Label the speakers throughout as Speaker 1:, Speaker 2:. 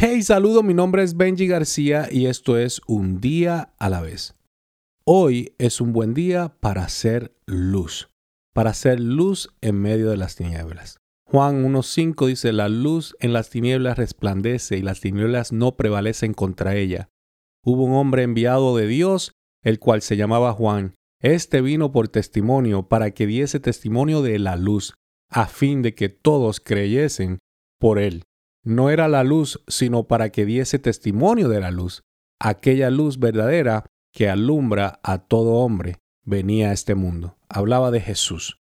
Speaker 1: Hey, saludo, mi nombre es Benji García y esto es Un día a la vez. Hoy es un buen día para hacer luz, para hacer luz en medio de las tinieblas. Juan 1.5 dice, la luz en las tinieblas resplandece y las tinieblas no prevalecen contra ella. Hubo un hombre enviado de Dios, el cual se llamaba Juan. Este vino por testimonio para que diese testimonio de la luz, a fin de que todos creyesen por él no era la luz, sino para que diese testimonio de la luz. Aquella luz verdadera que alumbra a todo hombre venía a este mundo. Hablaba de Jesús.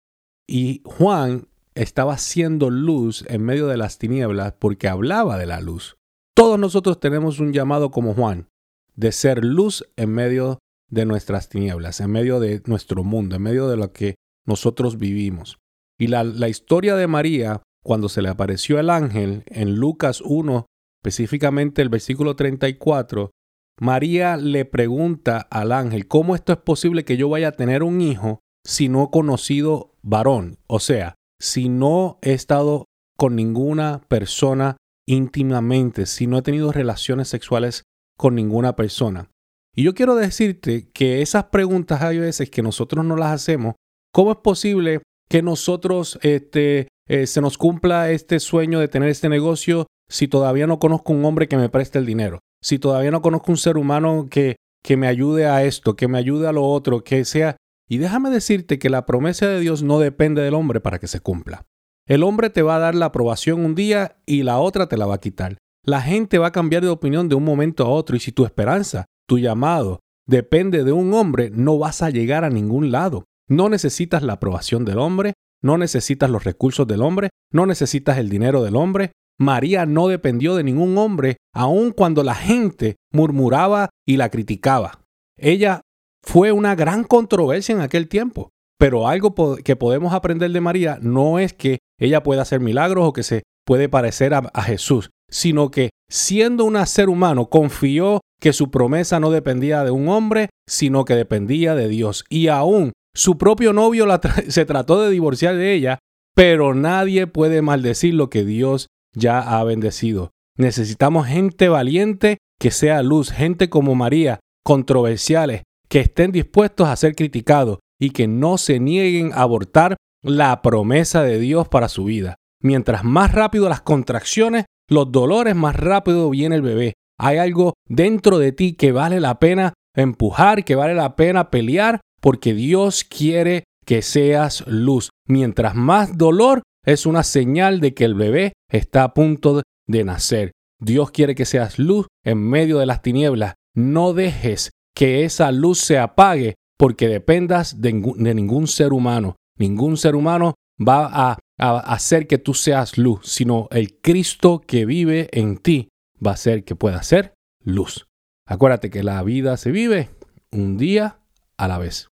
Speaker 1: Y Juan estaba siendo luz en medio de las tinieblas porque hablaba de la luz. Todos nosotros tenemos un llamado como Juan, de ser luz en medio de nuestras tinieblas, en medio de nuestro mundo, en medio de lo que nosotros vivimos. Y la, la historia de María cuando se le apareció el ángel en Lucas 1, específicamente el versículo 34, María le pregunta al ángel, ¿cómo esto es posible que yo vaya a tener un hijo si no he conocido varón? O sea, si no he estado con ninguna persona íntimamente, si no he tenido relaciones sexuales con ninguna persona. Y yo quiero decirte que esas preguntas hay veces que nosotros no las hacemos. ¿Cómo es posible que nosotros este, eh, se nos cumpla este sueño de tener este negocio si todavía no conozco un hombre que me preste el dinero, si todavía no conozco un ser humano que, que me ayude a esto, que me ayude a lo otro, que sea... Y déjame decirte que la promesa de Dios no depende del hombre para que se cumpla. El hombre te va a dar la aprobación un día y la otra te la va a quitar. La gente va a cambiar de opinión de un momento a otro y si tu esperanza, tu llamado, depende de un hombre, no vas a llegar a ningún lado. No necesitas la aprobación del hombre, no necesitas los recursos del hombre, no necesitas el dinero del hombre. María no dependió de ningún hombre, aun cuando la gente murmuraba y la criticaba. Ella fue una gran controversia en aquel tiempo, pero algo que podemos aprender de María no es que ella pueda hacer milagros o que se puede parecer a, Jesús, sino que siendo un ser humano confió que su promesa no dependía de un hombre, sino que dependía de Dios. Y aún su propio novio se trató de divorciar de ella, pero nadie puede maldecir lo que Dios ya ha bendecido. Necesitamos gente valiente que sea luz, gente como María, controversiales, que estén dispuestos a ser criticados y que no se nieguen a abortar la promesa de Dios para su vida. Mientras más rápido las contracciones, los dolores, más rápido viene el bebé. Hay algo dentro de ti que vale la pena empujar, que vale la pena pelear porque Dios quiere que seas luz. Mientras más dolor es una señal de que el bebé está a punto de nacer. Dios quiere que seas luz en medio de las tinieblas. No dejes que esa luz se apague porque dependas de, ningún ser humano. Ningún ser humano va a, hacer que tú seas luz, sino el Cristo que vive en ti va a hacer que pueda ser luz. Acuérdate que la vida se vive un día a la vez.